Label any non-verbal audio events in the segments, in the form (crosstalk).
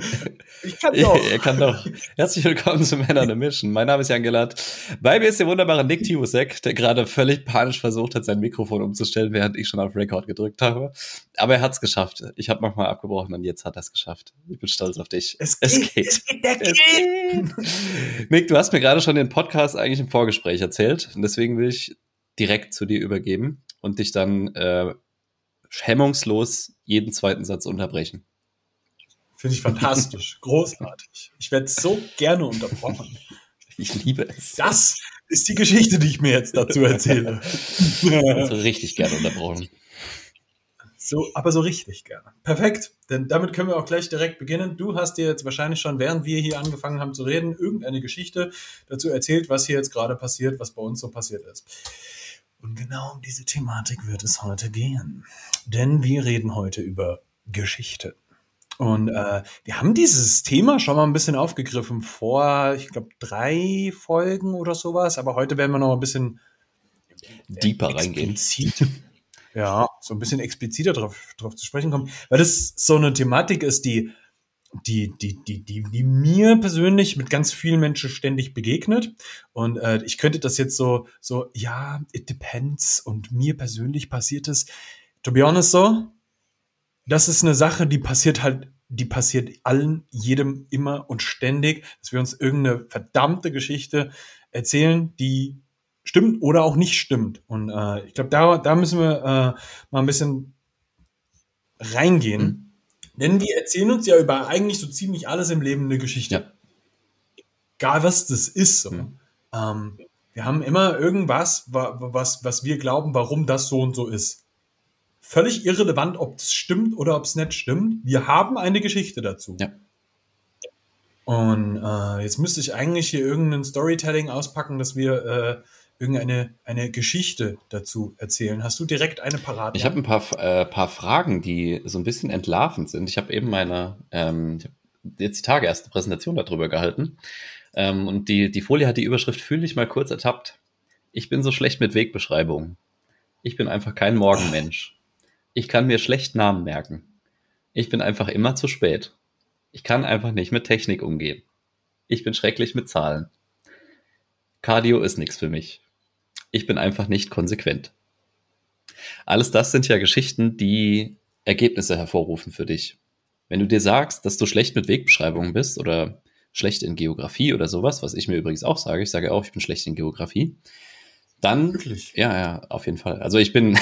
(laughs) Ich kann doch. Er kann doch. Herzlich willkommen zu Männer in Mission. Mein Name ist Jan Gellert. Bei mir ist der wunderbare Nick Timusek, der gerade völlig panisch versucht hat, sein Mikrofon umzustellen, während ich schon auf Record gedrückt habe. Aber er hat es geschafft. Ich habe nochmal abgebrochen und jetzt hat er es geschafft. Ich bin stolz auf dich. Es geht. Es geht. Es geht, der es geht. Nick, du hast mir gerade schon den Podcast eigentlich im Vorgespräch erzählt. Und deswegen will ich direkt zu dir übergeben und dich dann äh, hemmungslos jeden zweiten Satz unterbrechen. Finde ich fantastisch. (laughs) Großartig. Ich werde so gerne unterbrochen. Ich liebe es. Das ist die Geschichte, die ich mir jetzt dazu erzähle. (laughs) Also richtig gerne unterbrochen. So, aber so richtig gerne. Perfekt. Denn damit können wir auch gleich direkt beginnen. Du hast dir jetzt wahrscheinlich schon, während wir hier angefangen haben zu reden, irgendeine Geschichte dazu erzählt, was hier jetzt gerade passiert, was bei uns so passiert ist. Und genau um diese Thematik wird es heute gehen. Denn wir reden heute über Geschichte. Und äh, wir haben dieses Thema schon mal ein bisschen aufgegriffen vor, ich glaube, drei Folgen oder sowas. Aber heute werden wir noch ein bisschen deeper reingehen. Ja, so ein bisschen expliziter drauf, drauf zu sprechen kommen. Weil das so eine Thematik ist, die, die, die, die, die, die mir persönlich mit ganz vielen Menschen ständig begegnet. Und äh, ich könnte das jetzt so, so, ja, it depends. Und mir persönlich passiert es, to be honest so, das ist eine Sache, die passiert halt, die passiert allen, jedem immer und ständig, dass wir uns irgendeine verdammte Geschichte erzählen, die stimmt oder auch nicht stimmt. Und äh, ich glaube, da, da müssen wir äh, mal ein bisschen reingehen. Mhm. Denn wir erzählen uns ja über eigentlich so ziemlich alles im Leben eine Geschichte. Ja. Egal was das ist. So. Mhm. Ähm, wir haben immer irgendwas, was, was wir glauben, warum das so und so ist völlig irrelevant, ob es stimmt oder ob es nicht stimmt. Wir haben eine Geschichte dazu. Ja. Und äh, jetzt müsste ich eigentlich hier irgendein Storytelling auspacken, dass wir äh, irgendeine eine Geschichte dazu erzählen. Hast du direkt eine parat? Ich habe ein paar, äh, paar Fragen, die so ein bisschen entlarvend sind. Ich habe eben meine, ähm, jetzt die Tage erste Präsentation darüber gehalten. Ähm, und die, die Folie hat die Überschrift Fühle ich mal kurz ertappt. Ich bin so schlecht mit Wegbeschreibungen. Ich bin einfach kein Morgenmensch. Ich kann mir schlecht Namen merken. Ich bin einfach immer zu spät. Ich kann einfach nicht mit Technik umgehen. Ich bin schrecklich mit Zahlen. Cardio ist nichts für mich. Ich bin einfach nicht konsequent. Alles das sind ja Geschichten, die Ergebnisse hervorrufen für dich. Wenn du dir sagst, dass du schlecht mit Wegbeschreibungen bist oder schlecht in Geografie oder sowas, was ich mir übrigens auch sage, ich sage auch, ich bin schlecht in Geografie, dann, Wirklich? ja, ja, auf jeden Fall. Also ich bin, (laughs)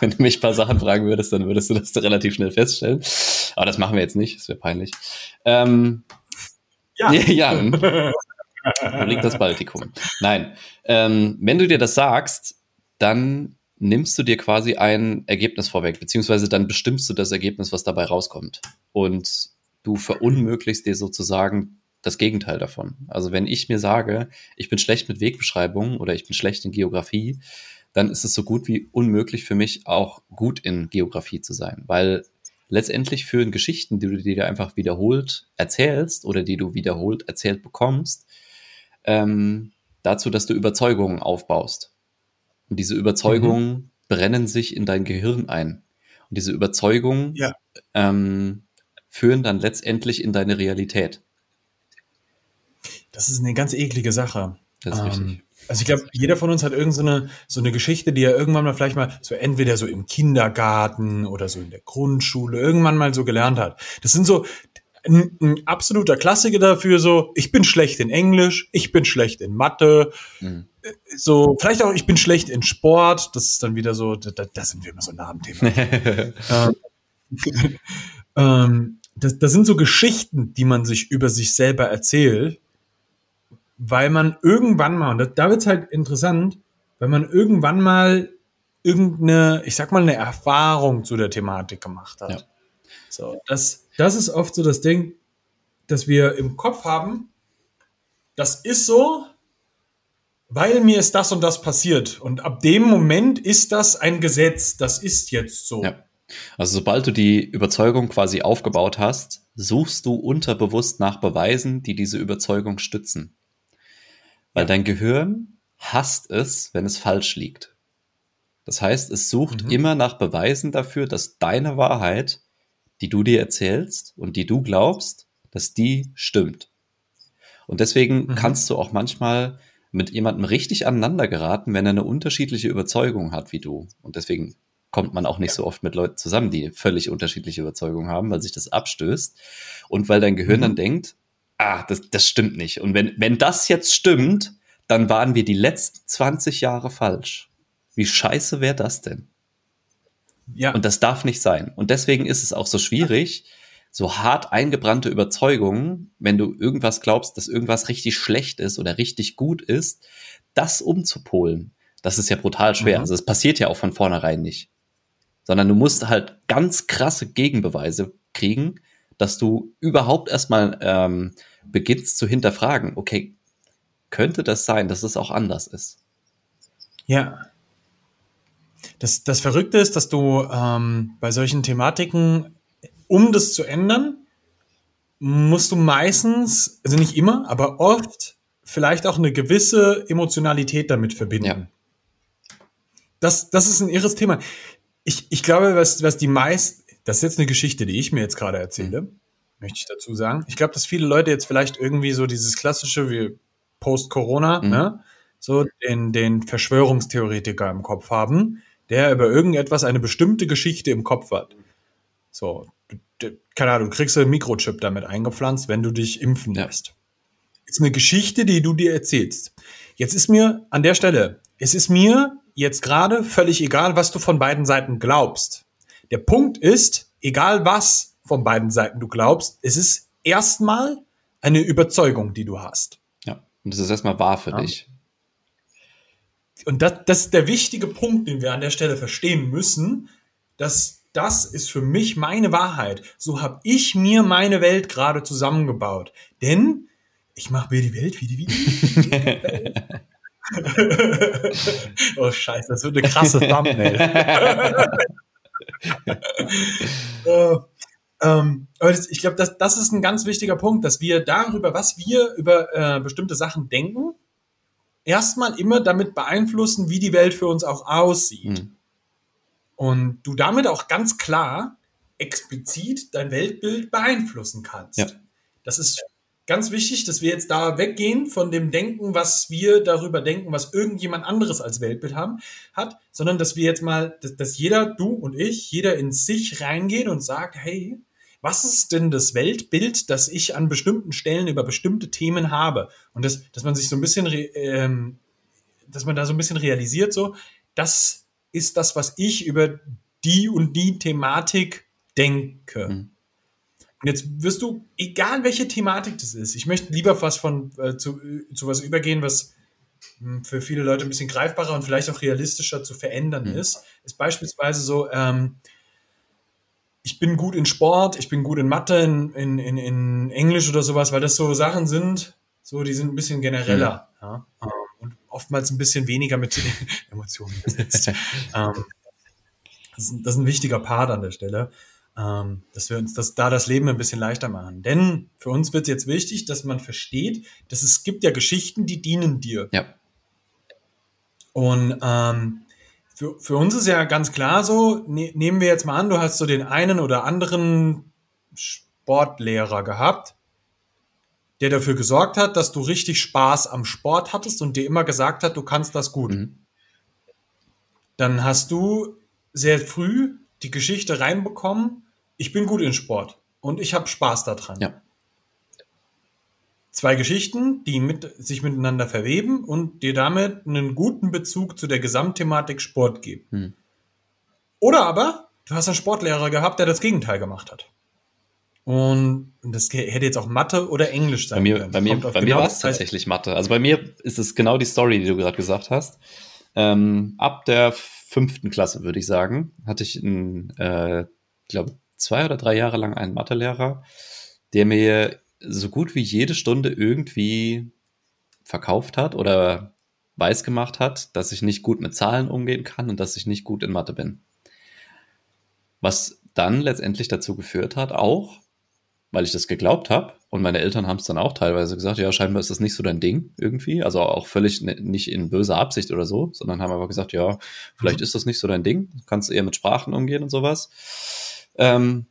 wenn du mich ein paar Sachen fragen würdest, dann würdest du das relativ schnell feststellen. Aber das machen wir jetzt nicht, das wäre peinlich. Ähm, ja. (laughs) ja. Wo liegt das Baltikum? Nein. Ähm, wenn du dir das sagst, dann nimmst du dir quasi ein Ergebnis vorweg, beziehungsweise dann bestimmst du das Ergebnis, was dabei rauskommt. Und du verunmöglichst dir sozusagen das Gegenteil davon. Also wenn ich mir sage, ich bin schlecht mit Wegbeschreibungen oder ich bin schlecht in Geografie, dann ist es so gut wie unmöglich für mich auch gut in Geografie zu sein, weil letztendlich führen Geschichten, die du dir einfach wiederholt erzählst oder die du wiederholt erzählt bekommst, ähm, dazu, dass du Überzeugungen aufbaust. Und diese Überzeugungen mhm. brennen sich in dein Gehirn ein. Und diese Überzeugungen ja. ähm, führen dann letztendlich in deine Realität. Das ist eine ganz eklige Sache. Das ist ähm, richtig. Also ich glaube, jeder von uns hat irgendeine so, so eine Geschichte, die er irgendwann mal vielleicht mal so entweder so im Kindergarten oder so in der Grundschule irgendwann mal so gelernt hat. Das sind so ein, ein absoluter Klassiker dafür so, ich bin schlecht in Englisch, ich bin schlecht in Mathe, mhm. so vielleicht auch ich bin schlecht in Sport, das ist dann wieder so, da, da sind wir immer so nah am Thema. (laughs) ähm, (laughs) ähm, das, das sind so Geschichten, die man sich über sich selber erzählt weil man irgendwann mal, und da, da wird es halt interessant, weil man irgendwann mal irgendeine, ich sag mal, eine Erfahrung zu der Thematik gemacht hat. Ja. So, das, das ist oft so das Ding, dass wir im Kopf haben, das ist so, weil mir ist das und das passiert. Und ab dem Moment ist das ein Gesetz, das ist jetzt so. Ja. Also sobald du die Überzeugung quasi aufgebaut hast, suchst du unterbewusst nach Beweisen, die diese Überzeugung stützen. Weil dein Gehirn hasst es, wenn es falsch liegt. Das heißt, es sucht mhm. immer nach Beweisen dafür, dass deine Wahrheit die du dir erzählst und die du glaubst, dass die stimmt. Und deswegen mhm. kannst du auch manchmal mit jemandem richtig aneinander geraten, wenn er eine unterschiedliche Überzeugung hat wie du. Und deswegen kommt man auch nicht so oft mit Leuten zusammen, die völlig unterschiedliche Überzeugungen haben, weil sich das abstößt und weil dein Gehirn mhm. dann denkt, ah, das, das stimmt nicht. Und wenn, wenn das jetzt stimmt, dann waren wir die letzten 20 Jahre falsch. Wie scheiße wäre das denn? Ja. Und das darf nicht sein. Und deswegen ist es auch so schwierig, so hart eingebrannte Überzeugungen, wenn du irgendwas glaubst, dass irgendwas richtig schlecht ist oder richtig gut ist, das umzupolen. Das ist ja brutal schwer. Mhm. Also es passiert ja auch von vornherein nicht. Sondern du musst halt ganz krasse Gegenbeweise kriegen, dass du überhaupt erstmal ähm, beginnst zu hinterfragen, okay, könnte das sein, dass es auch anders ist? Ja. Das, das Verrückte ist, dass du ähm, bei solchen Thematiken, um das zu ändern, musst du meistens, also nicht immer, aber oft vielleicht auch eine gewisse Emotionalität damit verbinden. Ja. Das, das ist ein irres Thema. Ich, ich glaube, was, was die meisten, das ist jetzt eine Geschichte, die ich mir jetzt gerade erzähle, mhm. möchte ich dazu sagen. Ich glaube, dass viele Leute jetzt vielleicht irgendwie so dieses klassische, wie Post-Corona, mhm. ne, so den, den Verschwörungstheoretiker im Kopf haben, der über irgendetwas eine bestimmte Geschichte im Kopf hat. So, keine Ahnung, du kriegst einen Mikrochip damit eingepflanzt, wenn du dich impfen lässt. Ja. Ist eine Geschichte, die du dir erzählst. Jetzt ist mir an der Stelle, es ist mir jetzt gerade völlig egal, was du von beiden Seiten glaubst. Der Punkt ist, egal was von beiden Seiten du glaubst, es ist erstmal eine Überzeugung, die du hast. Und das ist erstmal wahr für ja. dich. Und das, das ist der wichtige Punkt, den wir an der Stelle verstehen müssen, dass das ist für mich meine Wahrheit. So habe ich mir meine Welt gerade zusammengebaut. Denn ich mache mir die Welt wie die Welt. (laughs) oh Scheiße, das wird eine krasse Thumbnail. (laughs) (laughs) uh, Ähm, aber das, ich glaube, das, das ist ein ganz wichtiger Punkt, dass wir darüber, was wir über äh, bestimmte Sachen denken, erstmal immer damit beeinflussen, wie die Welt für uns auch aussieht. Mhm. Und du damit auch ganz klar explizit dein Weltbild beeinflussen kannst. Ja. Das ist ganz wichtig, dass wir jetzt da weggehen von dem Denken, was wir darüber denken, was irgendjemand anderes als Weltbild haben, hat, sondern dass wir jetzt mal, dass, dass jeder, du und ich, jeder in sich reingeht und sagt, hey, was ist denn das Weltbild, das ich an bestimmten Stellen über bestimmte Themen habe? Und das, dass man sich so ein bisschen, ähm, dass man da so ein bisschen realisiert, so, das ist das, was ich über die und die Thematik denke. Mhm. Und jetzt wirst du, egal welche Thematik das ist, ich möchte lieber was von äh, zu, zu was übergehen, was hm, für viele Leute ein bisschen greifbarer und vielleicht auch realistischer zu verändern mhm. ist, ist beispielsweise so, ähm, ich bin gut in Sport, ich bin gut in Mathe, in, in, in, in Englisch oder sowas, weil das so Sachen sind, so die sind ein bisschen genereller mhm. ja, ähm, und oftmals ein bisschen weniger mit (laughs) Emotionen besetzt. (laughs) ähm, das, das, ist, ein wichtiger Part an der Stelle, ähm, dass wir uns das, da das Leben ein bisschen leichter machen. Denn für uns wird es jetzt wichtig, dass man versteht, dass es gibt ja Geschichten, die dienen dir. Ja. Und ähm, für, für uns ist ja ganz klar so, ne, nehmen wir jetzt mal an, du hast so den einen oder anderen Sportlehrer gehabt, der dafür gesorgt hat, dass du richtig Spaß am Sport hattest und dir immer gesagt hat, du kannst das gut. Mhm. Dann hast du sehr früh die Geschichte reinbekommen, ich bin gut in Sport und ich habe Spaß daran. Ja zwei Geschichten, die mit, sich miteinander verweben und dir damit einen guten Bezug zu der Gesamtthematik Sport geben. Hm. Oder aber du hast einen Sportlehrer gehabt, der das Gegenteil gemacht hat. Und das hätte jetzt auch Mathe oder Englisch sein bei mir, können. Bei mir, bei genau mir war es tatsächlich Mathe. Also bei mir ist es genau die Story, die du gerade gesagt hast. Ähm, ab der fünften Klasse, würde ich sagen, hatte ich einen, äh, glaube zwei oder drei Jahre lang einen Mathelehrer, der mir so gut wie jede Stunde irgendwie verkauft hat oder weiß gemacht hat, dass ich nicht gut mit Zahlen umgehen kann und dass ich nicht gut in Mathe bin. Was dann letztendlich dazu geführt hat, auch, weil ich das geglaubt habe und meine Eltern haben es dann auch teilweise gesagt, ja, scheinbar ist das nicht so dein Ding irgendwie, also auch völlig nicht in böser Absicht oder so, sondern haben aber gesagt, ja, vielleicht mhm. ist das nicht so dein Ding, du kannst eher mit Sprachen umgehen und sowas. Ähm,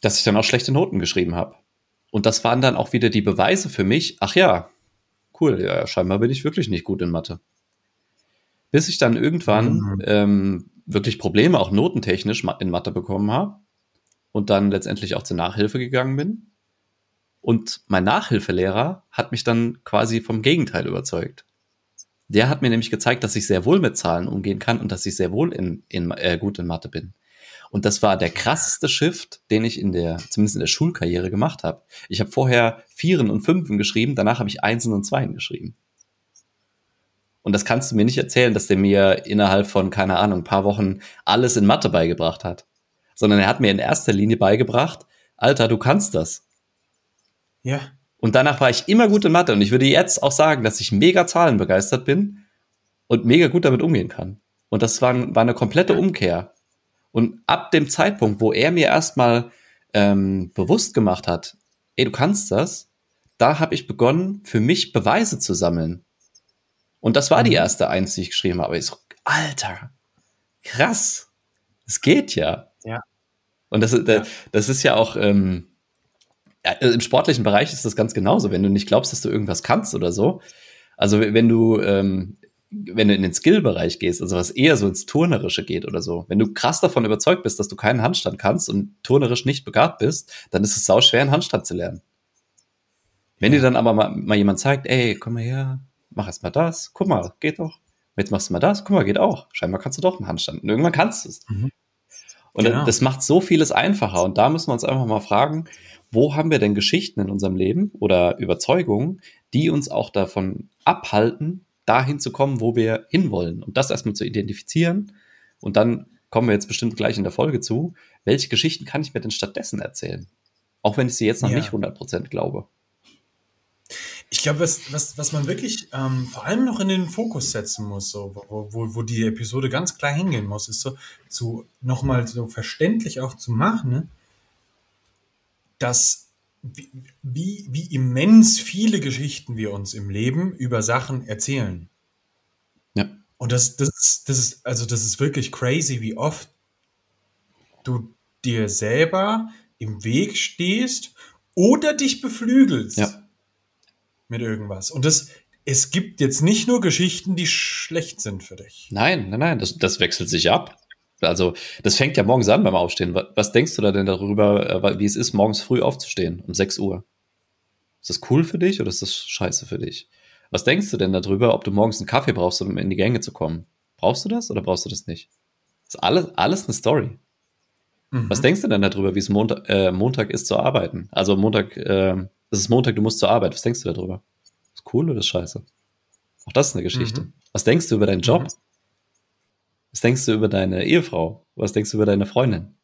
dass ich dann auch schlechte Noten geschrieben habe. Und das waren dann auch wieder die Beweise für mich, ach ja, cool, ja, scheinbar bin ich wirklich nicht gut in Mathe. Bis ich dann irgendwann mhm. ähm, wirklich Probleme, auch notentechnisch in Mathe bekommen habe und dann letztendlich auch zur Nachhilfe gegangen bin. Und mein Nachhilfelehrer hat mich dann quasi vom Gegenteil überzeugt. Der hat mir nämlich gezeigt, dass ich sehr wohl mit Zahlen umgehen kann und dass ich sehr wohl in, in, äh, gut in Mathe bin. Und das war der krasseste Shift, den ich in der, zumindest in der Schulkarriere gemacht habe. Ich habe vorher Vieren und Fünfen geschrieben, danach habe ich Einsen und Zweien geschrieben. Und das kannst du mir nicht erzählen, dass der mir innerhalb von, keine Ahnung, ein paar Wochen alles in Mathe beigebracht hat. Sondern er hat mir in erster Linie beigebracht, Alter, du kannst das. Ja. Und danach war ich immer gut in Mathe. Und ich würde jetzt auch sagen, dass ich mega zahlenbegeistert bin und mega gut damit umgehen kann. Und das war, war eine komplette Umkehr. Und ab dem Zeitpunkt, wo er mir erstmal ähm, bewusst gemacht hat, ey, du kannst das, da habe ich begonnen, für mich Beweise zu sammeln. Und das war die mhm. erste Eins, die ich geschrieben habe. Ich so, Alter, krass, es geht ja. Ja. Und das, das, das ist ja auch ähm, ja, im sportlichen Bereich ist das ganz genauso. Wenn du nicht glaubst, dass du irgendwas kannst oder so, also wenn du ähm, wenn du in den Skill-Bereich gehst, also was eher so ins Turnerische geht oder so, wenn du krass davon überzeugt bist, dass du keinen Handstand kannst und turnerisch nicht begabt bist, dann ist es sau schwer, einen Handstand zu lernen. Wenn dir dann aber mal, mal jemand zeigt, ey, komm mal her, mach erst mal das, guck mal, geht doch. Jetzt machst du mal das, guck mal, geht auch. Scheinbar kannst du doch einen Handstand. Und irgendwann kannst du es. Mhm. Und genau. das macht so vieles einfacher. Und da müssen wir uns einfach mal fragen, wo haben wir denn Geschichten in unserem Leben oder Überzeugungen, die uns auch davon abhalten, dahin zu kommen, wo wir hinwollen. Und das erstmal zu identifizieren. Und dann kommen wir jetzt bestimmt gleich in der Folge zu. Welche Geschichten kann ich mir denn stattdessen erzählen? Auch wenn ich sie jetzt noch ja. nicht 100% glaube. Ich glaube, was, was, was man wirklich ähm, vor allem noch in den Fokus setzen muss, so, wo, wo, wo die Episode ganz klar hingehen muss, ist so, so nochmal so verständlich auch zu machen, ne? dass wie, wie, wie immens viele Geschichten wir uns im Leben über Sachen erzählen. Ja. Und das, das, das ist, also das ist wirklich crazy, wie oft du dir selber im Weg stehst oder dich beflügelst ja. mit irgendwas. Und das, es gibt jetzt nicht nur Geschichten, die schlecht sind für dich. Nein, nein, nein, das, das wechselt sich ab. Also, das fängt ja morgens an beim Aufstehen. Was denkst du da denn darüber, äh, wie es ist, morgens früh aufzustehen, um 6 Uhr? Ist das cool für dich oder ist das scheiße für dich? Was denkst du denn darüber, ob du morgens einen Kaffee brauchst, um in die Gänge zu kommen? Brauchst du das oder brauchst du das nicht? Das ist alles, alles eine Story. Mhm. Was denkst du denn darüber, wie es Montag, äh, Montag ist zu arbeiten? Also Montag, äh, es ist Montag, du musst zur Arbeit. Was denkst du darüber? Ist cool oder ist scheiße? Auch das ist eine Geschichte. Mhm. Was denkst du über deinen Job? Mhm. Was denkst du über deine Ehefrau? Was denkst du über deine Freundin?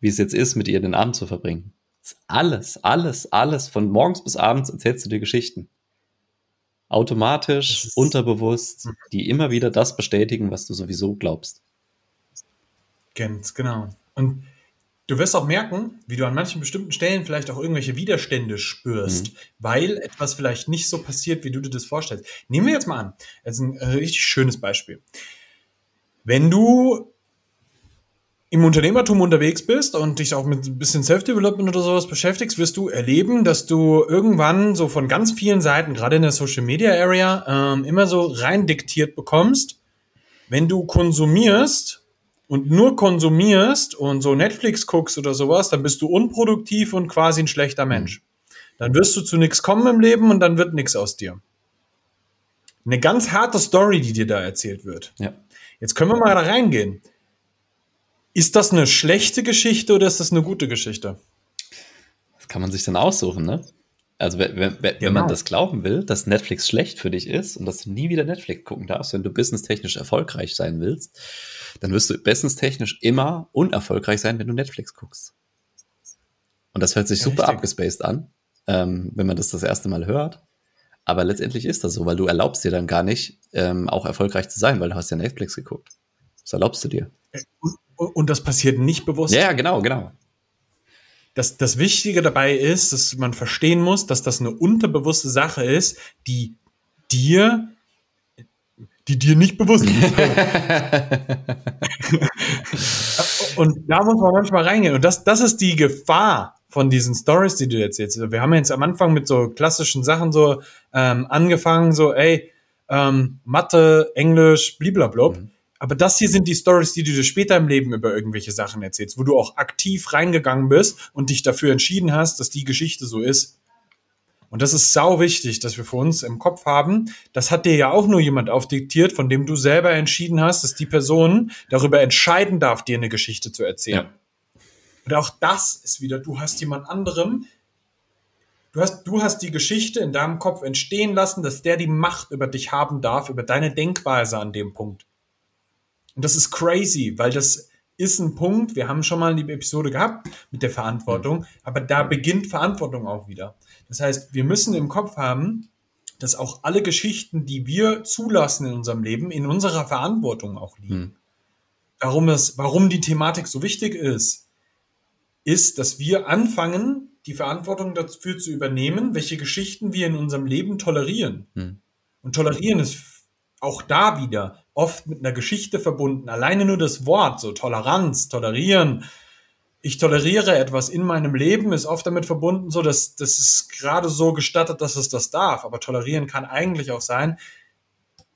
Wie es jetzt ist, mit ihr den Abend zu verbringen? Alles, alles, alles. Von morgens bis abends erzählst du dir Geschichten. Automatisch, unterbewusst, mhm. die immer wieder das bestätigen, was du sowieso glaubst. Ganz genau. Und du wirst auch merken, wie du an manchen bestimmten Stellen vielleicht auch irgendwelche Widerstände spürst, mhm. weil etwas vielleicht nicht so passiert, wie du dir das vorstellst. Nehmen wir jetzt mal an, jetzt ein richtig schönes Beispiel. Wenn du im Unternehmertum unterwegs bist und dich auch mit ein bisschen Self-Development oder sowas beschäftigst, wirst du erleben, dass du irgendwann so von ganz vielen Seiten, gerade in der Social Media Area, ähm, immer so rein diktiert bekommst, wenn du konsumierst und nur konsumierst und so Netflix guckst oder sowas, dann bist du unproduktiv und quasi ein schlechter Mensch. Dann wirst du zu nichts kommen im Leben und dann wird nichts aus dir. Eine ganz harte Story, die dir da erzählt wird. Ja. Jetzt können wir mal da reingehen. Ist das eine schlechte Geschichte oder ist das eine gute Geschichte? Das kann man sich dann aussuchen, ne? Also wenn, wenn, wenn genau. man das glauben will, dass Netflix schlecht für dich ist und dass du nie wieder Netflix gucken darfst, wenn du businesstechnisch erfolgreich sein willst, dann wirst du businesstechnisch immer unerfolgreich sein, wenn du Netflix guckst. Und das hört sich ja, super richtig. abgespaced an, ähm, wenn man das das erste Mal hört. Aber letztendlich ist das so, weil du erlaubst dir dann gar nicht, ähm, auch erfolgreich zu sein, weil du hast ja Netflix geguckt. Das erlaubst du dir. Und das passiert nicht bewusst. Ja, genau, genau. Das, das Wichtige dabei ist, dass man verstehen muss, dass das eine unterbewusste Sache ist, die dir die dir nicht bewusst sind. (laughs) und da muss man manchmal reingehen. Und das, das ist die Gefahr von diesen Stories, die du erzählst. Also wir haben jetzt am Anfang mit so klassischen Sachen so ähm, angefangen, so, ey, ähm, Mathe, Englisch, blablabla. Mhm. Aber das hier sind die Stories, die du dir später im Leben über irgendwelche Sachen erzählst, wo du auch aktiv reingegangen bist und dich dafür entschieden hast, dass die Geschichte so ist. Und das ist sau wichtig, dass wir für uns im Kopf haben. Das hat dir ja auch nur jemand aufdiktiert, von dem du selber entschieden hast, dass die Person darüber entscheiden darf, dir eine Geschichte zu erzählen. Ja. Und auch das ist wieder, du hast jemand anderem, du hast, du hast die Geschichte in deinem Kopf entstehen lassen, dass der die Macht über dich haben darf, über deine Denkweise an dem Punkt. Und das ist crazy, weil das ist ein Punkt, wir haben schon mal eine Episode gehabt mit der Verantwortung, aber da beginnt Verantwortung auch wieder. Das heißt, wir müssen im Kopf haben, dass auch alle Geschichten, die wir zulassen in unserem Leben, in unserer Verantwortung auch liegen. Hm. Warum, es, warum die Thematik so wichtig ist, ist, dass wir anfangen, die Verantwortung dafür zu übernehmen, welche Geschichten wir in unserem Leben tolerieren. Hm. Und tolerieren ist auch da wieder oft mit einer Geschichte verbunden. Alleine nur das Wort, so Toleranz, tolerieren, ich toleriere etwas in meinem Leben, ist oft damit verbunden, so dass das ist gerade so gestattet, dass es das darf. Aber tolerieren kann eigentlich auch sein,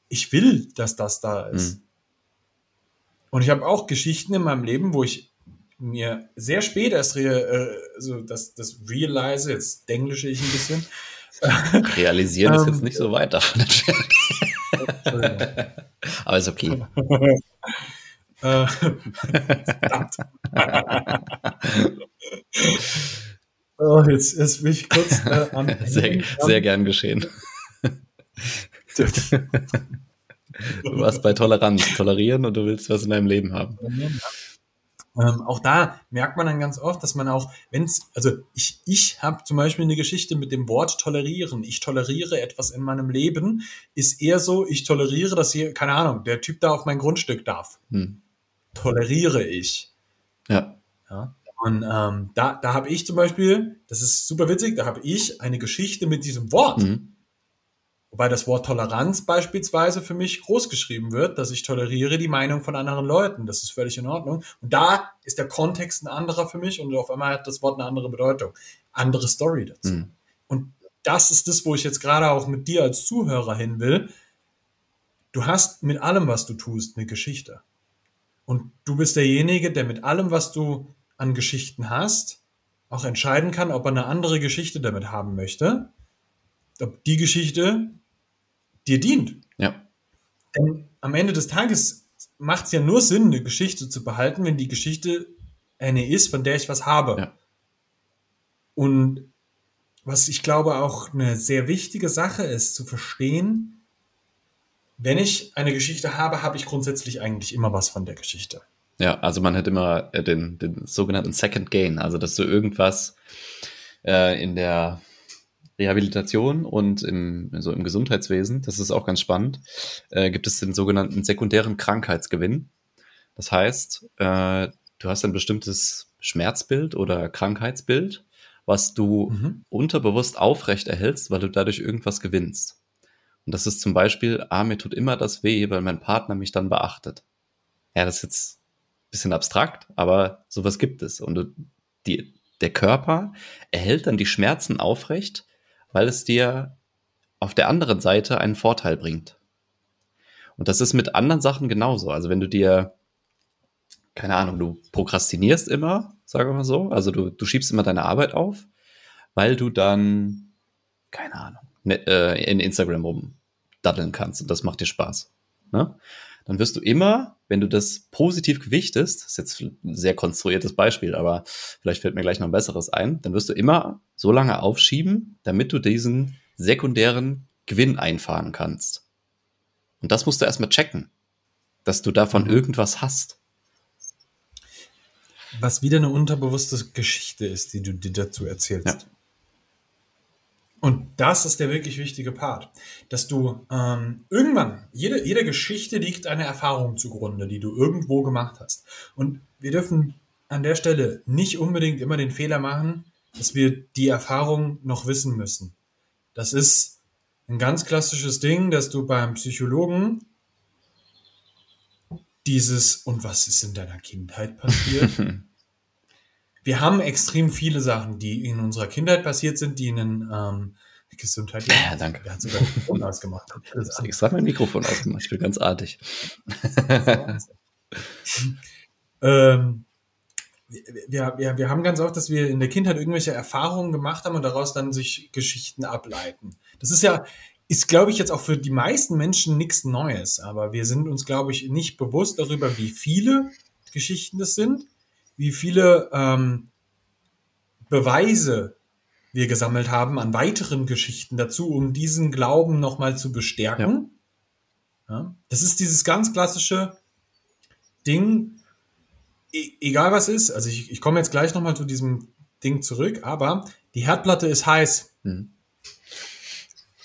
ich will, dass das da ist. Mhm. Und ich habe auch Geschichten in meinem Leben, wo ich mir sehr spät erst äh, so das, das realize, jetzt englische ich ein bisschen. (laughs) Realisieren ist jetzt ähm, nicht so weit davon Aber ist okay. (laughs) Äh, (laughs) oh, jetzt, jetzt bin ich kurz äh, am sehr, sehr gern geschehen. du warst bei Toleranz, tolerieren und du willst was in deinem Leben haben. Ähm, auch da merkt man dann ganz oft, dass man auch, wenn es, also ich, ich habe zum Beispiel eine Geschichte mit dem Wort tolerieren. Ich toleriere etwas in meinem Leben, ist eher so, ich toleriere, dass hier, keine Ahnung, der Typ da auf mein Grundstück darf. Hm toleriere ich. Ja. ja? Und ähm, da, da habe ich zum Beispiel, das ist super witzig, da habe ich eine Geschichte mit diesem Wort. Mhm. Wobei das Wort Toleranz beispielsweise für mich groß geschrieben wird, dass ich toleriere die Meinung von anderen Leuten. Das ist völlig in Ordnung. Und da ist der Kontext ein anderer für mich und auf einmal hat das Wort eine andere Bedeutung. Andere Story dazu. Mhm. Und das ist das, wo ich jetzt gerade auch mit dir als Zuhörer hin will. Du hast mit allem, was du tust, eine Geschichte. Und du bist derjenige, der mit allem, was du an Geschichten hast, auch entscheiden kann, ob er eine andere Geschichte damit haben möchte, ob die Geschichte dir dient. Ja. Denn am Ende des Tages macht es ja nur Sinn, eine Geschichte zu behalten, wenn die Geschichte eine ist, von der ich was habe. Ja. Und was ich glaube auch eine sehr wichtige Sache ist, zu verstehen, wenn ich eine Geschichte habe, habe ich grundsätzlich eigentlich immer was von der Geschichte. Ja, also man hat immer äh, den, den sogenannten Second Gain, also dass du irgendwas äh, in der Rehabilitation und im, so im Gesundheitswesen, das ist auch ganz spannend, äh, gibt es den sogenannten sekundären Krankheitsgewinn. Das heißt, äh, du hast ein bestimmtes Schmerzbild oder Krankheitsbild, was du mhm. unterbewusst aufrecht erhältst, weil du dadurch irgendwas gewinnst. Und das ist zum Beispiel, ah, mir tut immer das weh, weil mein Partner mich dann beachtet. Ja, das ist jetzt ein bisschen abstrakt, aber sowas gibt es. Und die, der Körper erhält dann die Schmerzen aufrecht, weil es dir auf der anderen Seite einen Vorteil bringt. Und das ist mit anderen Sachen genauso. Also wenn du dir, keine Ahnung, du prokrastinierst immer, sagen wir mal so, also du, du schiebst immer deine Arbeit auf, weil du dann, keine Ahnung, Ne, äh, in Instagram rumdaddeln kannst und das macht dir Spaß. Ne? Dann wirst du immer, wenn du das positiv gewichtest, das ist jetzt ein sehr konstruiertes Beispiel, aber vielleicht fällt mir gleich noch ein besseres ein, dann wirst du immer so lange aufschieben, damit du diesen sekundären Gewinn einfahren kannst. Und das musst du erstmal checken, dass du davon mhm. irgendwas hast. Was wieder eine unterbewusste Geschichte ist, die du dir dazu erzählst. Ja. Und das ist der wirklich wichtige Part, dass du ähm, irgendwann, jede, jede Geschichte liegt eine Erfahrung zugrunde, die du irgendwo gemacht hast. Und wir dürfen an der Stelle nicht unbedingt immer den Fehler machen, dass wir die Erfahrung noch wissen müssen. Das ist ein ganz klassisches Ding, dass du beim Psychologen dieses, und was ist in deiner Kindheit passiert? (laughs) wir haben extrem viele Sachen, die in unserer Kindheit passiert sind, die ihnen ähm, Gesundheit. Ja, danke. Der hat sogar ein Mikrofon ausgemacht. Ich habe extra mein Mikrofon ausgemacht. Ich bin ganz artig. (laughs) ähm, wir, wir, wir haben ganz oft, dass wir in der Kindheit irgendwelche Erfahrungen gemacht haben und daraus dann sich Geschichten ableiten. Das ist ja, ist, glaube ich, jetzt auch für die meisten Menschen nichts Neues, aber wir sind uns, glaube ich, nicht bewusst darüber, wie viele Geschichten das sind, wie viele ähm, Beweise wir gesammelt haben an weiteren Geschichten dazu, um diesen Glauben nochmal zu bestärken. Ja. ja. Das ist dieses ganz klassische Ding, e egal was ist, also ich, ich komme jetzt gleich nochmal zu diesem Ding zurück, aber die Herdplatte ist heiß. Mhm.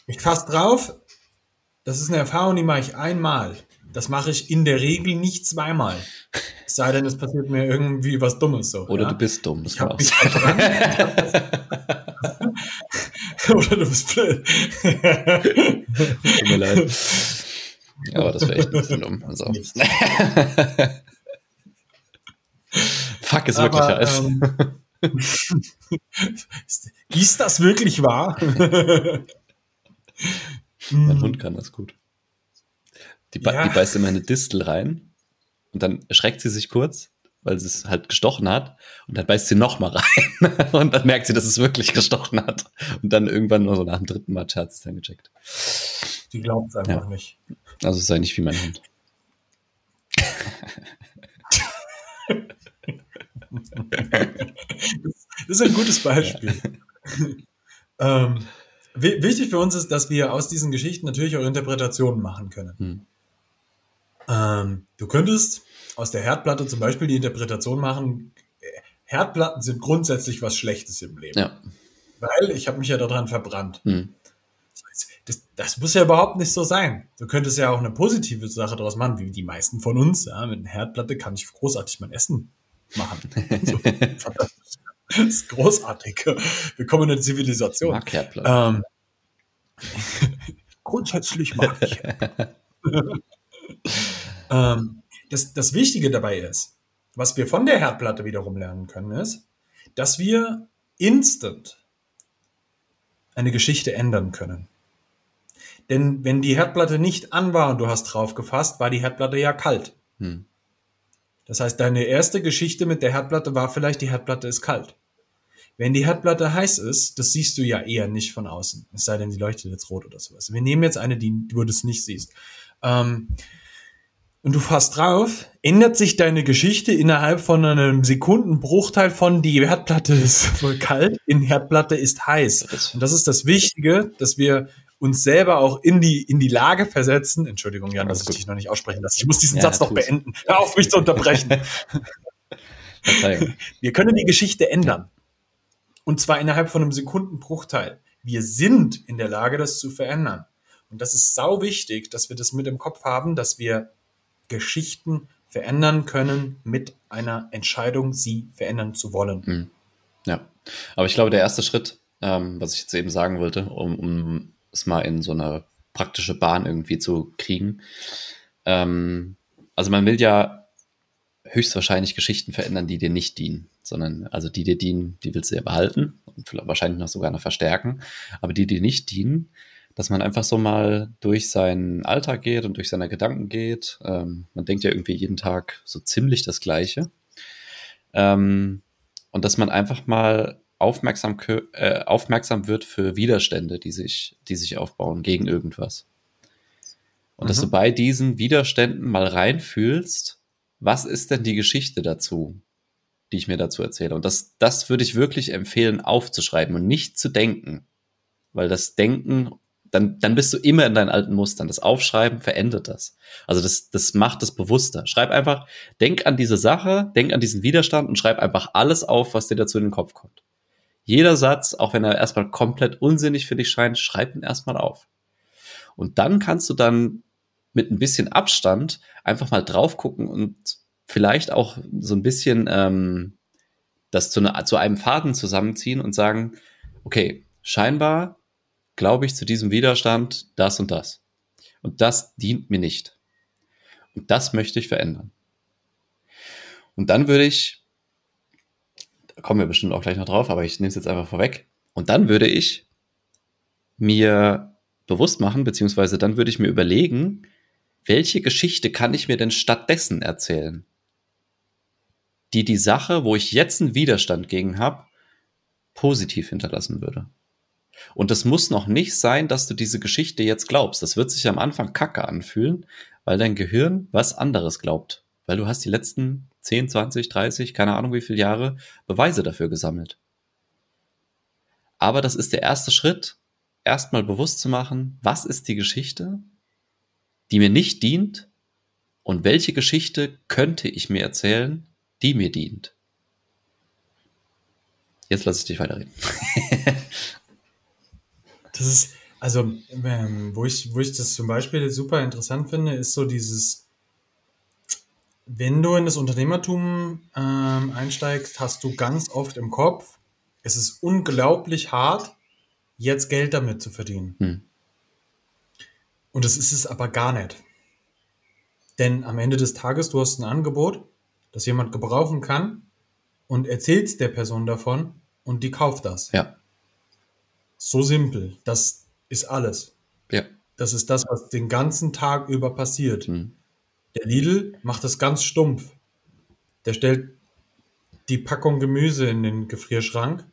Ich fasse drauf, das ist eine Erfahrung, die mache ich einmal. Das mache ich in der Regel nicht zweimal. Es sei denn, es passiert mir irgendwie was Dummes so. Oder ja? du bist dumm. Das ich habe mich dran. (laughs) Oder du bist blöd. Tut mir leid. Aber das wäre echt ein bisschen dumm. Also. (laughs) Fuck, ist wirklich heiß. Ähm, (laughs) ist das wirklich wahr? mein Hund kann das gut. Die, ja. die beißt immer eine Distel rein und dann erschreckt sie sich kurz, weil sie es halt gestochen hat und dann beißt sie noch mal rein (laughs) und dann merkt sie, dass es wirklich gestochen hat und dann irgendwann nur so nach dem dritten Mal hat sie es dann gecheckt. Die glaubt es einfach ja. nicht. Also sei nicht wie mein Hund. das ist ein gutes Beispiel. Ja. ähm, wichtig für uns ist, dass wir aus diesen Geschichten natürlich auch Interpretationen machen können. Hm. Ähm, du könntest aus der Herdplatte zum Beispiel die Interpretation machen, Herdplatten sind grundsätzlich was Schlechtes im Leben. Ja. Weil ich habe mich ja daran verbrannt. Hm. Das, das, muss ja überhaupt nicht so sein. Du könntest ja auch eine positive Sache daraus machen, wie die meisten von uns. Ja, mit einer Herdplatte kann ich großartig mein Essen machen. (laughs) so, das ist großartig. Willkommen in der Zivilisation. Mag Herdplatte. Ähm, grundsätzlich mag ich Herdplatte. (laughs) ähm, das, das Wichtige dabei ist, was wir von der Herdplatte wiederum lernen können, ist, dass wir instant eine Geschichte ändern können. Denn wenn die Herdplatte nicht an war und du hast drauf gefasst, war die Herdplatte ja kalt. Hm. Das heißt, deine erste Geschichte mit der Herdplatte war vielleicht, die Herdplatte ist kalt. Wenn die Herdplatte heiß ist, das siehst du ja eher nicht von außen. Es sei denn, sie leuchtet jetzt rot oder sowas. Wir nehmen jetzt eine, die du das nicht siehst. Ähm, und du fasst drauf, ändert sich deine Geschichte innerhalb von einem Sekundenbruchteil von die Herdplatte ist (laughs) voll kalt, in Herdplatte ist heiß. Und das ist das Wichtige, dass wir uns selber auch in die, in die Lage versetzen. Entschuldigung, Jan, dass ich dich noch nicht aussprechen lasse. Ich muss diesen ja, Satz noch beenden. Hör auf, mich zu unterbrechen. (laughs) (laughs) wir können die Geschichte ändern. Und zwar innerhalb von einem Sekundenbruchteil. Wir sind in der Lage, das zu verändern. Und das ist sau wichtig, dass wir das mit im Kopf haben, dass wir Geschichten verändern können mit einer Entscheidung, sie verändern zu wollen. Mhm. Ja, aber ich glaube, der erste Schritt, ähm, was ich jetzt eben sagen wollte, um, um es mal in so eine praktische Bahn irgendwie zu kriegen, ähm, also man will ja höchstwahrscheinlich Geschichten verändern, die dir nicht dienen, sondern also die dir dienen, die willst du ja behalten und wahrscheinlich noch sogar noch verstärken, aber die dir nicht dienen, dass man einfach so mal durch seinen Alltag geht und durch seine Gedanken geht. Ähm, man denkt ja irgendwie jeden Tag so ziemlich das Gleiche. Ähm, und dass man einfach mal aufmerksam, äh, aufmerksam wird für Widerstände, die sich, die sich aufbauen gegen irgendwas. Und mhm. dass du mhm. bei diesen Widerständen mal reinfühlst, was ist denn die Geschichte dazu, die ich mir dazu erzähle? Und das, das würde ich wirklich empfehlen, aufzuschreiben und nicht zu denken. Weil das Denken dann, dann bist du immer in deinen alten Mustern. Das Aufschreiben verändert das. Also das, das macht es bewusster. Schreib einfach, denk an diese Sache, denk an diesen Widerstand und schreib einfach alles auf, was dir dazu in den Kopf kommt. Jeder Satz, auch wenn er erstmal komplett unsinnig für dich scheint, schreib ihn erstmal auf. Und dann kannst du dann mit ein bisschen Abstand einfach mal drauf gucken und vielleicht auch so ein bisschen ähm, das zu, ne, zu einem Faden zusammenziehen und sagen, okay, scheinbar glaube ich zu diesem Widerstand das und das. Und das dient mir nicht. Und das möchte ich verändern. Und dann würde ich, da kommen wir bestimmt auch gleich noch drauf, aber ich nehme es jetzt einfach vorweg. Und dann würde ich mir bewusst machen, beziehungsweise dann würde ich mir überlegen, welche Geschichte kann ich mir denn stattdessen erzählen? Die die Sache, wo ich jetzt einen Widerstand gegen habe, positiv hinterlassen würde. Und es muss noch nicht sein, dass du diese Geschichte jetzt glaubst. Das wird sich am Anfang kacke anfühlen, weil dein Gehirn was anderes glaubt. Weil du hast die letzten 10, 20, 30, keine Ahnung wie viele Jahre Beweise dafür gesammelt. Aber das ist der erste Schritt, erstmal bewusst zu machen, was ist die Geschichte, die mir nicht dient und welche Geschichte könnte ich mir erzählen, die mir dient. Jetzt lasse ich dich weiterreden. (laughs) das ist, also, ähm, wo, ich, wo ich das zum Beispiel super interessant finde, ist so dieses, wenn du in das Unternehmertum ähm, einsteigst, hast du ganz oft im Kopf, es ist unglaublich hart, jetzt Geld damit zu verdienen. Hm. Und das ist es aber gar nicht. Denn am Ende des Tages, du hast ein Angebot, das jemand gebrauchen kann und erzählst der Person davon und die kauft das. Ja. So simpel. Das ist alles. Ja. Das ist das, was den ganzen Tag über passiert. Hm. Der Lidl macht das ganz stumpf. Der stellt die Packung Gemüse in den Gefrierschrank.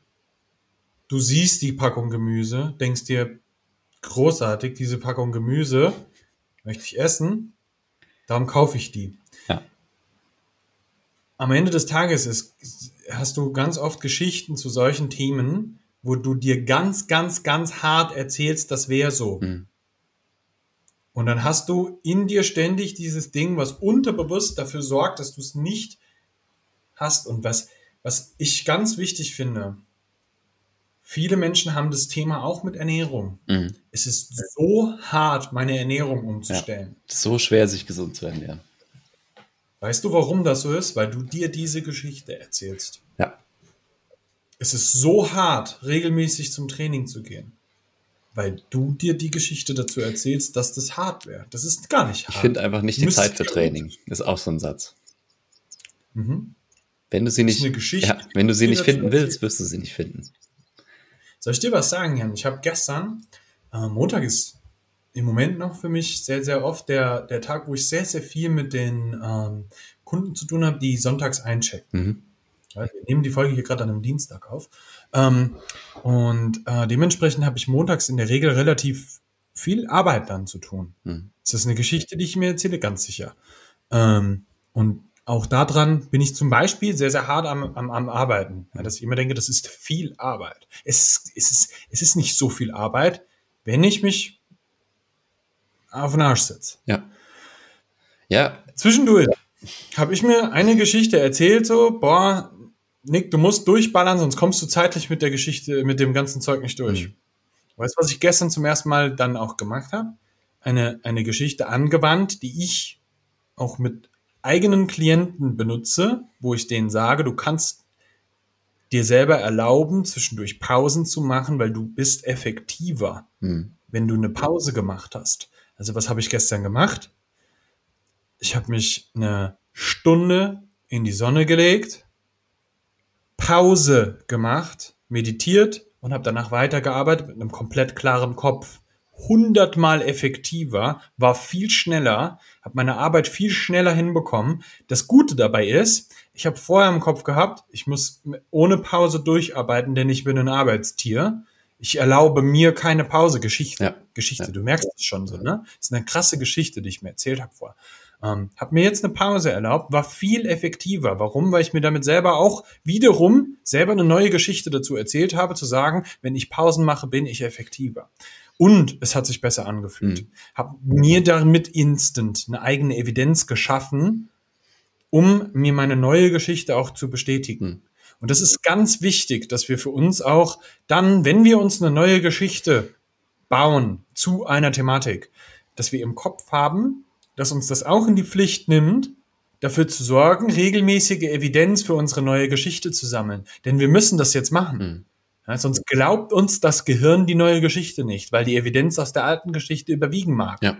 Du siehst die Packung Gemüse, denkst dir, großartig, diese Packung Gemüse möchte ich essen, darum kaufe ich die. Ja. Am Ende des Tages ist, hast du ganz oft Geschichten zu solchen Themen, wo du dir ganz, ganz, ganz hart erzählst, das wäre so. Mhm. Und dann hast du in dir ständig dieses Ding, was unterbewusst dafür sorgt, dass du es nicht hast. Und was, was ich ganz wichtig finde, viele Menschen haben das Thema auch mit Ernährung. Mhm. Es ist so hart, meine Ernährung umzustellen. Ja, so schwer, sich gesund zu ernähren. Weißt du, warum das so ist? Weil du dir diese Geschichte erzählst. Ja. Es ist so hart, regelmäßig zum Training zu gehen weil du dir die Geschichte dazu erzählst, dass das hart wäre. Das ist gar nicht hart. Ich finde einfach nicht die Zeit für Training. Ist auch so ein Satz. Mhm. Wenn du sie nicht, ja, wenn du sie nicht finden willst, wirst du sie nicht finden. Soll ich dir was sagen, Jan? Ich habe gestern, äh, Montag ist im Moment noch für mich sehr, sehr oft der, der Tag, wo ich sehr, sehr viel mit den ähm, Kunden zu tun habe, die sonntags einchecken. Mhm. Ja, wir nehmen die Folge hier gerade an einem Dienstag auf. Ähm, und äh, dementsprechend habe ich montags in der Regel relativ viel Arbeit dann zu tun. Mhm. Das ist eine Geschichte, die ich mir erzähle, ganz sicher. Ähm, und auch daran bin ich zum Beispiel sehr, sehr hart am, am, am Arbeiten. Ja, dass ich immer denke, das ist viel Arbeit. Es, es, ist, es ist nicht so viel Arbeit, wenn ich mich auf den Arsch setze. Ja. Ja. Zwischendurch habe ich mir eine Geschichte erzählt, so, boah, Nick, du musst durchballern, sonst kommst du zeitlich mit der Geschichte, mit dem ganzen Zeug nicht durch. Mhm. Weißt du, was ich gestern zum ersten Mal dann auch gemacht habe? Eine, eine Geschichte angewandt, die ich auch mit eigenen Klienten benutze, wo ich denen sage, du kannst dir selber erlauben, zwischendurch Pausen zu machen, weil du bist effektiver, mhm. wenn du eine Pause gemacht hast. Also was habe ich gestern gemacht? Ich habe mich eine Stunde in die Sonne gelegt, Pause gemacht, meditiert und habe danach weitergearbeitet mit einem komplett klaren Kopf. Hundertmal effektiver, war viel schneller, habe meine Arbeit viel schneller hinbekommen. Das Gute dabei ist, ich habe vorher im Kopf gehabt, ich muss ohne Pause durcharbeiten, denn ich bin ein Arbeitstier. Ich erlaube mir keine Pause. Geschichte. Ja. Geschichte. Du merkst es schon so, ne? Das ist eine krasse Geschichte, die ich mir erzählt habe vorher. Ähm, hab mir jetzt eine Pause erlaubt, war viel effektiver. Warum? Weil ich mir damit selber auch wiederum selber eine neue Geschichte dazu erzählt habe, zu sagen, wenn ich Pausen mache, bin ich effektiver. Und es hat sich besser angefühlt. Mhm. Hab mir damit instant eine eigene Evidenz geschaffen, um mir meine neue Geschichte auch zu bestätigen. Mhm. Und das ist ganz wichtig, dass wir für uns auch dann, wenn wir uns eine neue Geschichte bauen zu einer Thematik, dass wir im Kopf haben, dass uns das auch in die Pflicht nimmt, dafür zu sorgen, regelmäßige Evidenz für unsere neue Geschichte zu sammeln. Denn wir müssen das jetzt machen. Mhm. Ja, sonst glaubt uns das Gehirn die neue Geschichte nicht, weil die Evidenz aus der alten Geschichte überwiegen mag. Ja.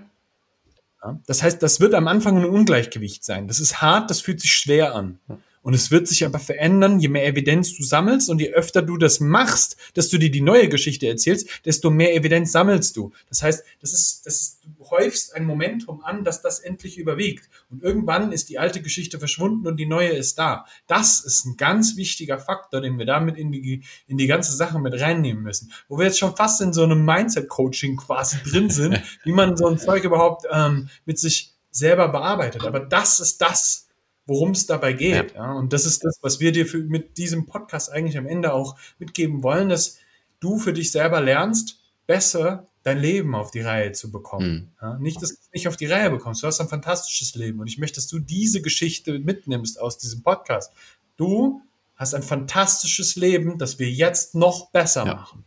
Ja? Das heißt, das wird am Anfang ein Ungleichgewicht sein. Das ist hart, das fühlt sich schwer an. Und es wird sich aber verändern, je mehr Evidenz du sammelst und je öfter du das machst, dass du dir die neue Geschichte erzählst, desto mehr Evidenz sammelst du. Das heißt, das ist, das ist, du häufst ein Momentum an, dass das endlich überwiegt. Und irgendwann ist die alte Geschichte verschwunden und die neue ist da. Das ist ein ganz wichtiger Faktor, den wir damit in die, in die ganze Sache mit reinnehmen müssen. Wo wir jetzt schon fast in so einem Mindset-Coaching quasi drin sind, (laughs) wie man so ein Zeug überhaupt ähm, mit sich selber bearbeitet. Aber das ist das, worum es dabei geht. Ja. ja. Und das ist das, was wir dir für, mit diesem Podcast eigentlich am Ende auch mitgeben wollen, dass du für dich selber lernst, besser dein Leben auf die Reihe zu bekommen. Mhm. Ja, nicht, dass du es nicht auf die Reihe bekommst. Du hast ein fantastisches Leben und ich möchte, dass du diese Geschichte mitnimmst aus diesem Podcast. Du hast ein fantastisches Leben, das wir jetzt noch besser ja. machen.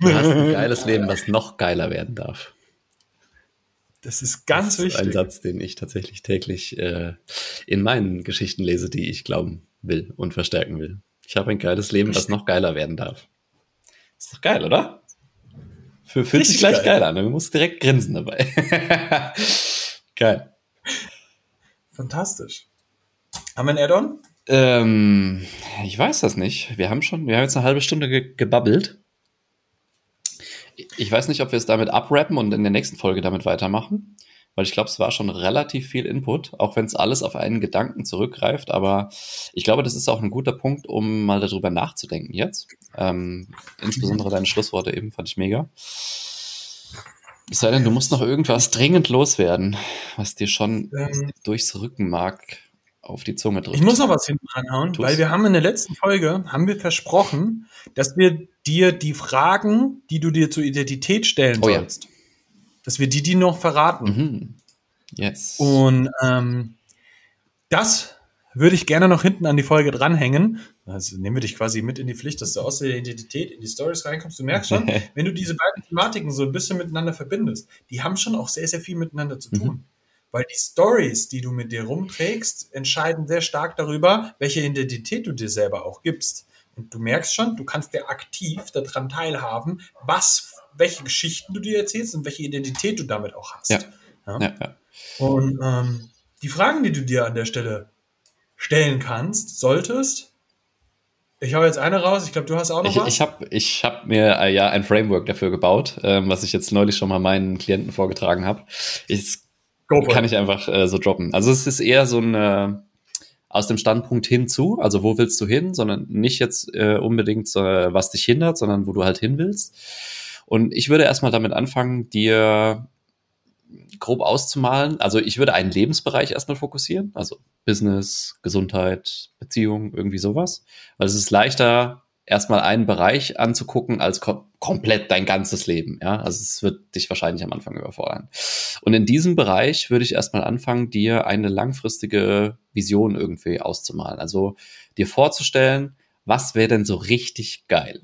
Du hast ein geiles Leben, was noch geiler werden darf. Das ist ganz das ist wichtig. Ein Satz, den ich tatsächlich täglich äh, in meinen Geschichten lese, die ich glauben will und verstärken will. Ich habe ein geiles Leben, das noch geiler werden darf. Ist doch geil, oder? Für, fühlt sich gleich geil. geil an. Du musst direkt grinsen dabei. (laughs) geil. Fantastisch. Haben wir ein Add-on? Ähm, ich weiß das nicht. Wir haben schon, wir haben jetzt eine halbe Stunde ge gebabbelt. Ich weiß nicht, ob wir es damit abrappen und in der nächsten Folge damit weitermachen, weil ich glaube, es war schon relativ viel Input, auch wenn es alles auf einen Gedanken zurückgreift. Aber ich glaube, das ist auch ein guter Punkt, um mal darüber nachzudenken jetzt. Ähm, insbesondere deine Schlussworte eben fand ich mega. Es sei denn, du musst noch irgendwas dringend loswerden, was dir schon ähm, durchs Rückenmark auf die Zunge drückt. Ich muss noch was hinten ranhauen, Tu's. weil wir haben in der letzten Folge, haben wir versprochen, dass wir dir die Fragen, die du dir zur Identität stellen oh, sollst, ja. dass wir die, die noch verraten. Mhm. Yes. Und ähm, das würde ich gerne noch hinten an die Folge dranhängen. Also nehmen wir dich quasi mit in die Pflicht, dass du aus der Identität in die Stories reinkommst. Du merkst schon, (laughs) wenn du diese beiden Thematiken so ein bisschen miteinander verbindest, die haben schon auch sehr, sehr viel miteinander zu tun. Mhm. Weil die Stories, die du mit dir rumträgst, entscheiden sehr stark darüber, welche Identität du dir selber auch gibst. Und du merkst schon, du kannst dir aktiv daran teilhaben, was, welche Geschichten du dir erzählst und welche Identität du damit auch hast. Ja. ja? ja, ja. Und ähm, die Fragen, die du dir an der Stelle stellen kannst, solltest, ich habe jetzt eine raus, ich glaube, du hast auch noch ich, was. Ich habe ich hab mir äh, ja ein Framework dafür gebaut, ähm, was ich jetzt neulich schon mal meinen Klienten vorgetragen habe. Ich kann ich einfach äh, so droppen. Also es ist eher so ein äh, aus dem Standpunkt hinzu, also wo willst du hin, sondern nicht jetzt äh, unbedingt, äh, was dich hindert, sondern wo du halt hin willst. Und ich würde erstmal damit anfangen, dir grob auszumalen. Also ich würde einen Lebensbereich erstmal fokussieren, also Business, Gesundheit, Beziehung, irgendwie sowas. Weil es ist leichter, erstmal einen Bereich anzugucken als kom komplett dein ganzes Leben. Ja, also es wird dich wahrscheinlich am Anfang überfordern. Und in diesem Bereich würde ich erstmal anfangen, dir eine langfristige Vision irgendwie auszumalen. Also dir vorzustellen, was wäre denn so richtig geil?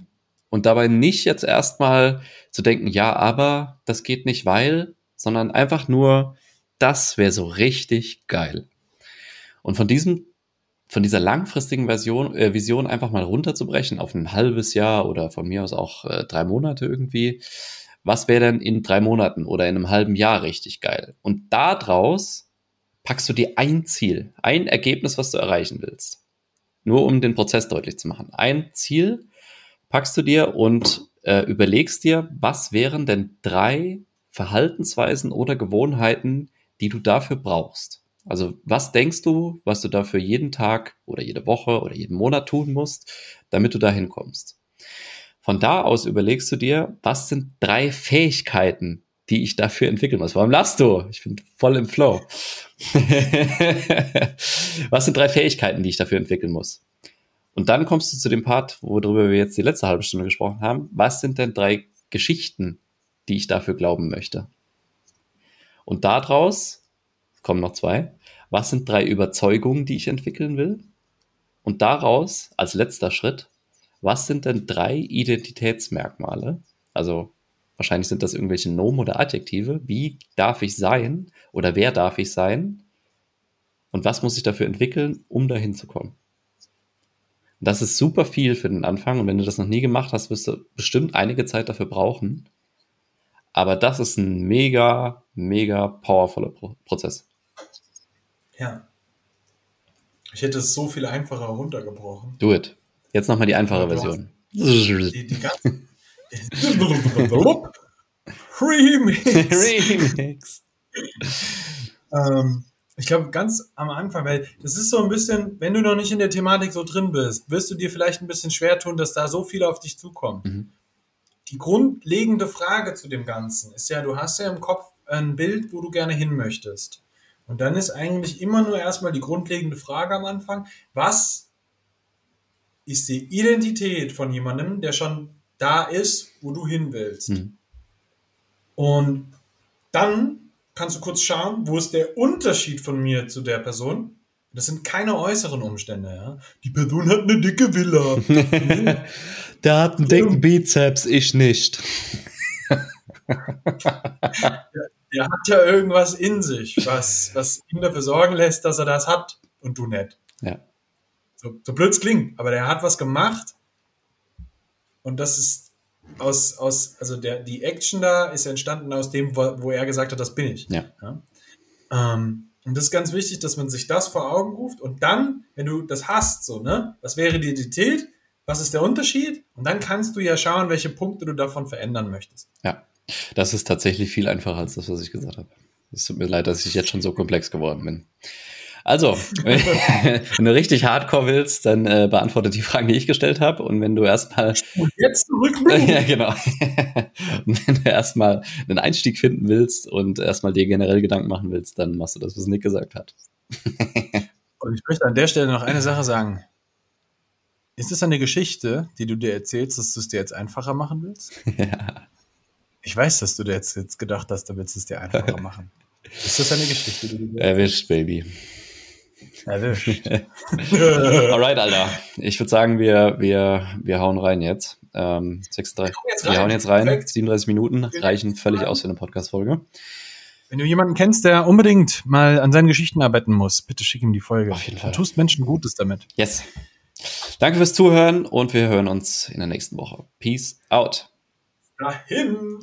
Und dabei nicht jetzt erstmal zu denken, ja, aber das geht nicht, weil, sondern einfach nur, das wäre so richtig geil. Und von diesem von dieser langfristigen Version, äh, Vision einfach mal runterzubrechen auf ein halbes Jahr oder von mir aus auch äh, drei Monate irgendwie. Was wäre denn in drei Monaten oder in einem halben Jahr richtig geil? Und daraus packst du dir ein Ziel, ein Ergebnis, was du erreichen willst. Nur um den Prozess deutlich zu machen. Ein Ziel packst du dir und äh, überlegst dir, was wären denn drei Verhaltensweisen oder Gewohnheiten, die du dafür brauchst. Also was denkst du, was du dafür jeden Tag oder jede Woche oder jeden Monat tun musst, damit du da hinkommst? Von da aus überlegst du dir, was sind drei Fähigkeiten, die ich dafür entwickeln muss. Warum lachst du? Ich bin voll im Flow. (laughs) was sind drei Fähigkeiten, die ich dafür entwickeln muss? Und dann kommst du zu dem Part, worüber wir jetzt die letzte halbe Stunde gesprochen haben. Was sind denn drei Geschichten, die ich dafür glauben möchte? Und daraus kommen noch zwei. Was sind drei Überzeugungen, die ich entwickeln will? Und daraus, als letzter Schritt, was sind denn drei Identitätsmerkmale? Also wahrscheinlich sind das irgendwelche Nomen oder Adjektive. Wie darf ich sein oder wer darf ich sein? Und was muss ich dafür entwickeln, um dahin zu kommen? Das ist super viel für den Anfang und wenn du das noch nie gemacht hast, wirst du bestimmt einige Zeit dafür brauchen. Aber das ist ein mega, mega powervoller Pro Prozess. Ja. Ich hätte es so viel einfacher runtergebrochen. Do it. Jetzt nochmal die einfache Version. Die, die. Remix. (laughs) Remix. ähm, ich glaube, ganz am Anfang, weil das ist so ein bisschen, wenn du noch nicht in der Thematik so drin bist, wirst du dir vielleicht ein bisschen schwer tun, dass da so viel auf dich zukommt. Mhm. Die grundlegende Frage zu dem Ganzen ist ja, du hast ja im Kopf ein Bild, wo du gerne hin möchtest. Und dann ist eigentlich immer nur erstmal die grundlegende Frage am Anfang, was ist die Identität von jemandem, der schon da ist, wo du hin willst? Mhm. Und dann kannst du kurz schauen, wo ist der Unterschied von mir zu der Person? Das sind keine äußeren Umstände, ja. Die Person hat eine dicke Villa. der hat einen dicken Bizeps, ich nicht. (laughs) (laughs) der, hat ja irgendwas in sich, was, (laughs) was ihn dafür sorgen lässt, dass er das hat und du nicht. Ja. So, so blöd es klingt, aber der hat was gemacht und das ist aus, aus, also der, die Action da ist entstanden aus dem, wo, wo er gesagt hat, das bin ich. Ja. ja? Ähm, und das ist ganz wichtig, dass man sich das vor Augen ruft und dann, wenn du das hast, so, ne, was wäre die Identität? Was ist der Unterschied? Und dann kannst du ja schauen, welche Punkte du davon verändern möchtest. Ja, das ist tatsächlich viel einfacher als das, was ich gesagt habe. Es tut mir leid, dass ich jetzt schon so komplex geworden bin. Also, (laughs) wenn du richtig Hardcore willst, dann äh, beantworte die Fragen, die ich gestellt habe. Und wenn du erstmal. Und jetzt zurück. (laughs) ja, genau. und (laughs) wenn du erstmal einen Einstieg finden willst und erstmal dir generell Gedanken machen willst, dann machst du das, was Nick gesagt hat. und ich möchte an der Stelle noch eine Sache sagen. Ist es eine Geschichte, die du dir erzählst, dass du es dir jetzt einfacher machen willst? Ja. Ich weiß, dass du dir jetzt, jetzt gedacht hast, du willst es dir einfacher (laughs) machen. Ist das eine Geschichte? Die du Erwischt, Baby. Erwischt. (laughs) Alright, Alter. Ich würde sagen, wir, wir, wir hauen rein jetzt. Ähm, 36, jetzt wir hauen jetzt rein. Perfekt. 37 Minuten reichen völlig aus für eine Podcast-Folge. Wenn du jemanden kennst, der unbedingt mal an seinen Geschichten arbeiten muss, bitte schick ihm die Folge. Auf jeden Fall. Du tust Menschen Gutes damit. Yes. Danke fürs Zuhören und wir hören uns in der nächsten Woche. Peace out. Dahin.